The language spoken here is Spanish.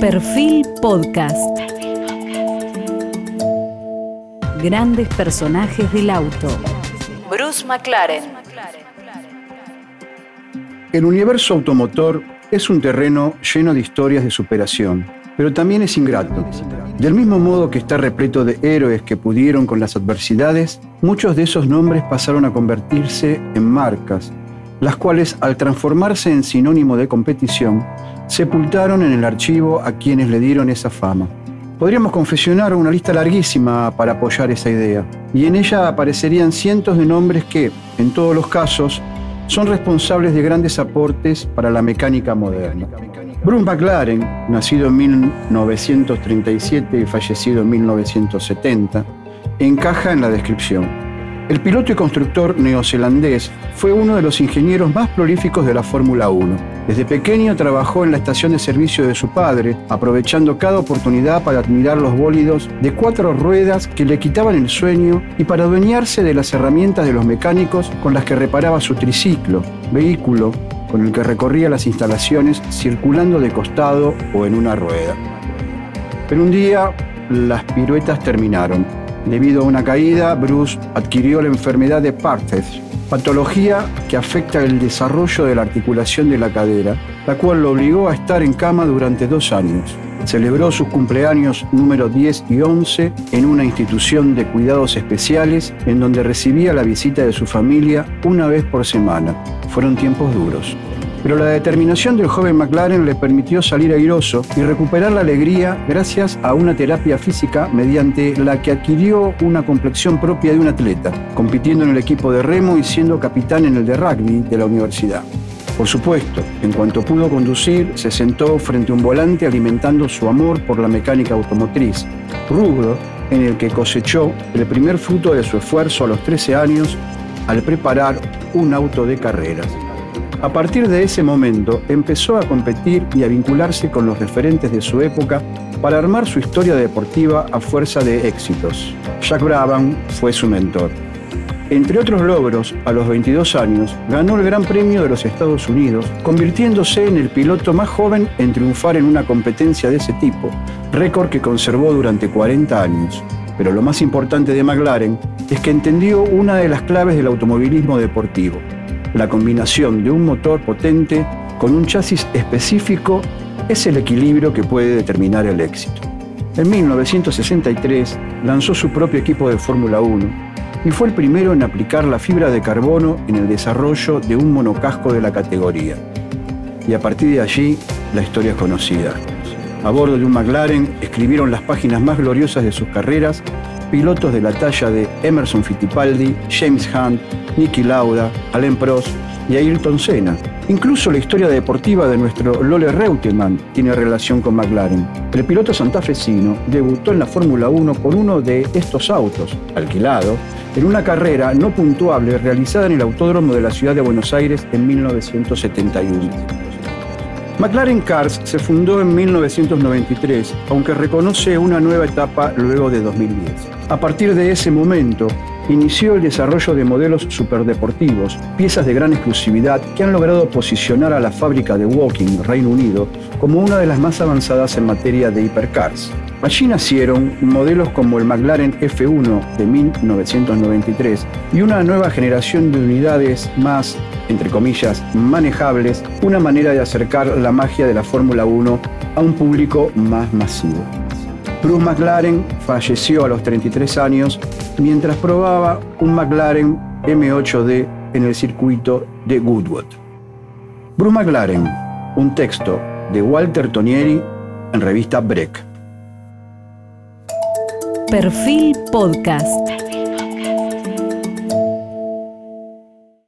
Perfil Podcast. Grandes personajes del auto. Bruce McLaren. El universo automotor es un terreno lleno de historias de superación, pero también es ingrato. Del mismo modo que está repleto de héroes que pudieron con las adversidades, muchos de esos nombres pasaron a convertirse en marcas, las cuales al transformarse en sinónimo de competición, sepultaron en el archivo a quienes le dieron esa fama. Podríamos confesionar una lista larguísima para apoyar esa idea, y en ella aparecerían cientos de nombres que, en todos los casos, son responsables de grandes aportes para la mecánica moderna. Bruce McLaren, nacido en 1937 y fallecido en 1970, encaja en la descripción. El piloto y constructor neozelandés fue uno de los ingenieros más prolíficos de la Fórmula 1. Desde pequeño trabajó en la estación de servicio de su padre, aprovechando cada oportunidad para admirar los bólidos de cuatro ruedas que le quitaban el sueño y para adueñarse de las herramientas de los mecánicos con las que reparaba su triciclo, vehículo con el que recorría las instalaciones circulando de costado o en una rueda. Pero un día las piruetas terminaron Debido a una caída, Bruce adquirió la enfermedad de Partes, patología que afecta el desarrollo de la articulación de la cadera, la cual lo obligó a estar en cama durante dos años. Celebró sus cumpleaños número 10 y 11 en una institución de cuidados especiales en donde recibía la visita de su familia una vez por semana. Fueron tiempos duros pero la determinación del joven McLaren le permitió salir airoso y recuperar la alegría gracias a una terapia física mediante la que adquirió una complexión propia de un atleta, compitiendo en el equipo de remo y siendo capitán en el de rugby de la universidad. Por supuesto, en cuanto pudo conducir, se sentó frente a un volante alimentando su amor por la mecánica automotriz, rubro en el que cosechó el primer fruto de su esfuerzo a los 13 años al preparar un auto de carreras. A partir de ese momento empezó a competir y a vincularse con los referentes de su época para armar su historia deportiva a fuerza de éxitos. Jack Brabham fue su mentor. Entre otros logros, a los 22 años, ganó el Gran Premio de los Estados Unidos, convirtiéndose en el piloto más joven en triunfar en una competencia de ese tipo, récord que conservó durante 40 años. Pero lo más importante de McLaren es que entendió una de las claves del automovilismo deportivo, la combinación de un motor potente con un chasis específico es el equilibrio que puede determinar el éxito. En 1963 lanzó su propio equipo de Fórmula 1 y fue el primero en aplicar la fibra de carbono en el desarrollo de un monocasco de la categoría. Y a partir de allí, la historia es conocida. A bordo de un McLaren escribieron las páginas más gloriosas de sus carreras pilotos de la talla de Emerson Fittipaldi, James Hunt, Nicky Lauda, Alain Prost y Ayrton Senna. Incluso la historia deportiva de nuestro Lole Reutemann tiene relación con McLaren. El piloto santafesino debutó en la Fórmula 1 con uno de estos autos, alquilado, en una carrera no puntuable realizada en el Autódromo de la Ciudad de Buenos Aires en 1971. McLaren Cars se fundó en 1993, aunque reconoce una nueva etapa luego de 2010. A partir de ese momento, inició el desarrollo de modelos superdeportivos, piezas de gran exclusividad que han logrado posicionar a la fábrica de Woking, Reino Unido, como una de las más avanzadas en materia de hipercars. Allí nacieron modelos como el McLaren F1 de 1993 y una nueva generación de unidades más, entre comillas, manejables, una manera de acercar la magia de la Fórmula 1 a un público más masivo. Bruce McLaren falleció a los 33 años mientras probaba un McLaren M8D en el circuito de Goodwood. Bruce McLaren, un texto de Walter Tonieri en revista Break. Perfil Podcast.